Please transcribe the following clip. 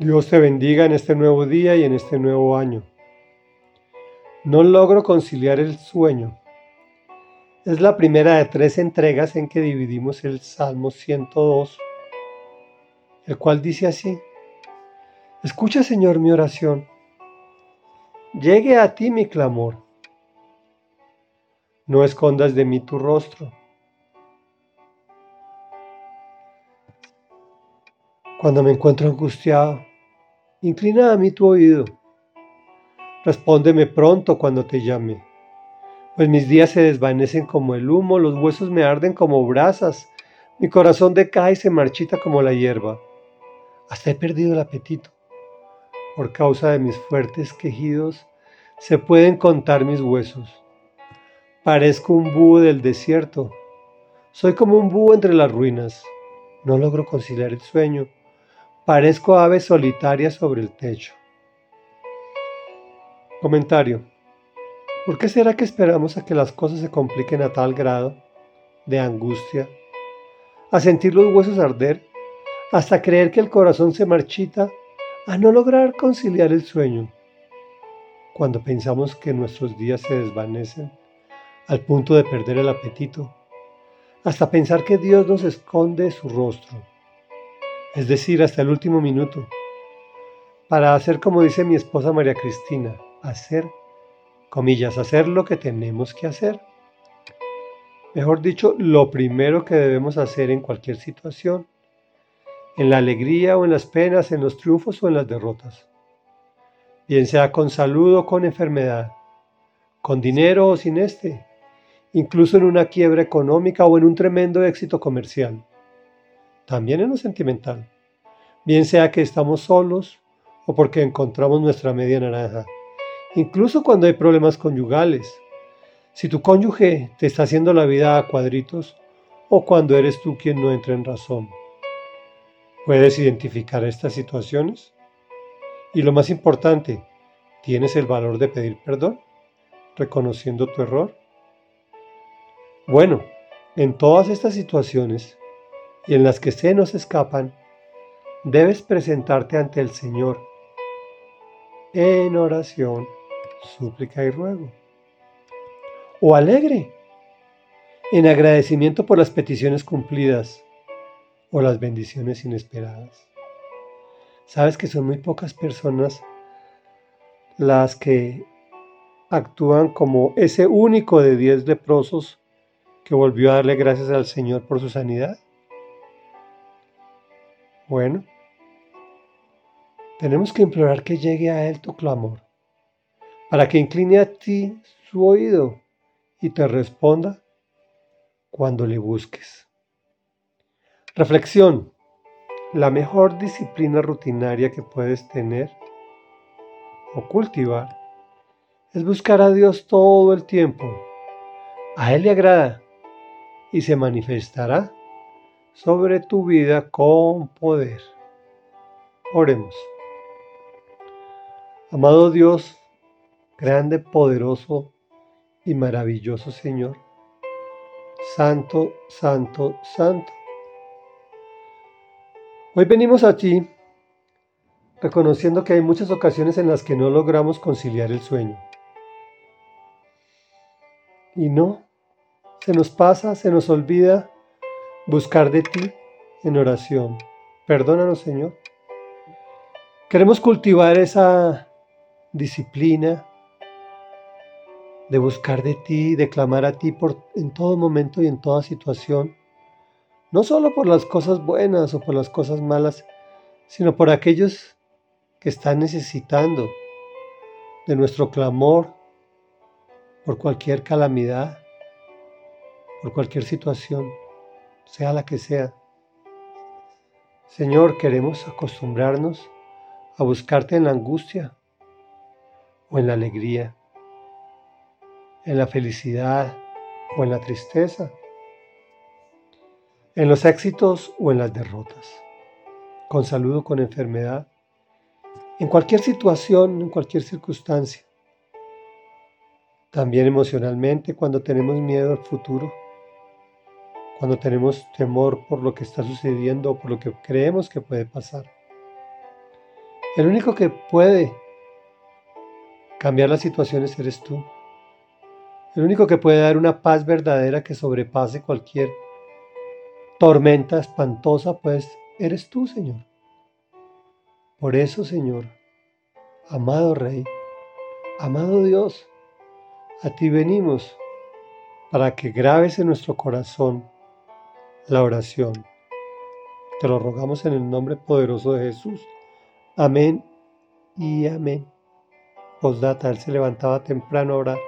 Dios te bendiga en este nuevo día y en este nuevo año. No logro conciliar el sueño. Es la primera de tres entregas en que dividimos el Salmo 102, el cual dice así, Escucha Señor mi oración, llegue a ti mi clamor, no escondas de mí tu rostro. Cuando me encuentro angustiado, inclina a mí tu oído. Respóndeme pronto cuando te llame, pues mis días se desvanecen como el humo, los huesos me arden como brasas, mi corazón decae y se marchita como la hierba. Hasta he perdido el apetito. Por causa de mis fuertes quejidos, se pueden contar mis huesos. Parezco un búho del desierto. Soy como un búho entre las ruinas. No logro conciliar el sueño Parezco ave solitaria sobre el techo. Comentario. ¿Por qué será que esperamos a que las cosas se compliquen a tal grado de angustia, a sentir los huesos arder, hasta creer que el corazón se marchita, a no lograr conciliar el sueño? Cuando pensamos que nuestros días se desvanecen al punto de perder el apetito, hasta pensar que Dios nos esconde su rostro es decir, hasta el último minuto, para hacer como dice mi esposa María Cristina, hacer, comillas, hacer lo que tenemos que hacer. Mejor dicho, lo primero que debemos hacer en cualquier situación, en la alegría o en las penas, en los triunfos o en las derrotas, bien sea con salud o con enfermedad, con dinero o sin este, incluso en una quiebra económica o en un tremendo éxito comercial también en lo sentimental, bien sea que estamos solos o porque encontramos nuestra media naranja, incluso cuando hay problemas conyugales. Si tu cónyuge te está haciendo la vida a cuadritos o cuando eres tú quien no entra en razón. ¿Puedes identificar estas situaciones? Y lo más importante, ¿tienes el valor de pedir perdón, reconociendo tu error? Bueno, en todas estas situaciones, y en las que se nos escapan, debes presentarte ante el Señor en oración, súplica y ruego. O alegre, en agradecimiento por las peticiones cumplidas o las bendiciones inesperadas. Sabes que son muy pocas personas las que actúan como ese único de diez leprosos que volvió a darle gracias al Señor por su sanidad. Bueno, tenemos que implorar que llegue a Él tu clamor, para que incline a ti su oído y te responda cuando le busques. Reflexión. La mejor disciplina rutinaria que puedes tener o cultivar es buscar a Dios todo el tiempo. A Él le agrada y se manifestará sobre tu vida con poder. Oremos. Amado Dios, grande, poderoso y maravilloso Señor, Santo, Santo, Santo. Hoy venimos a ti reconociendo que hay muchas ocasiones en las que no logramos conciliar el sueño. Y no, se nos pasa, se nos olvida buscar de ti en oración. Perdónanos, Señor. Queremos cultivar esa disciplina de buscar de ti, de clamar a ti por, en todo momento y en toda situación, no solo por las cosas buenas o por las cosas malas, sino por aquellos que están necesitando de nuestro clamor por cualquier calamidad, por cualquier situación sea la que sea. Señor, queremos acostumbrarnos a buscarte en la angustia o en la alegría, en la felicidad o en la tristeza, en los éxitos o en las derrotas, con salud o con enfermedad, en cualquier situación, en cualquier circunstancia. También emocionalmente cuando tenemos miedo al futuro cuando tenemos temor por lo que está sucediendo o por lo que creemos que puede pasar. El único que puede cambiar las situaciones eres tú. El único que puede dar una paz verdadera que sobrepase cualquier tormenta espantosa, pues eres tú, Señor. Por eso, Señor, amado Rey, amado Dios, a ti venimos para que grabes en nuestro corazón la oración. Te lo rogamos en el nombre poderoso de Jesús. Amén y amén. Postdata, él se levantaba temprano a orar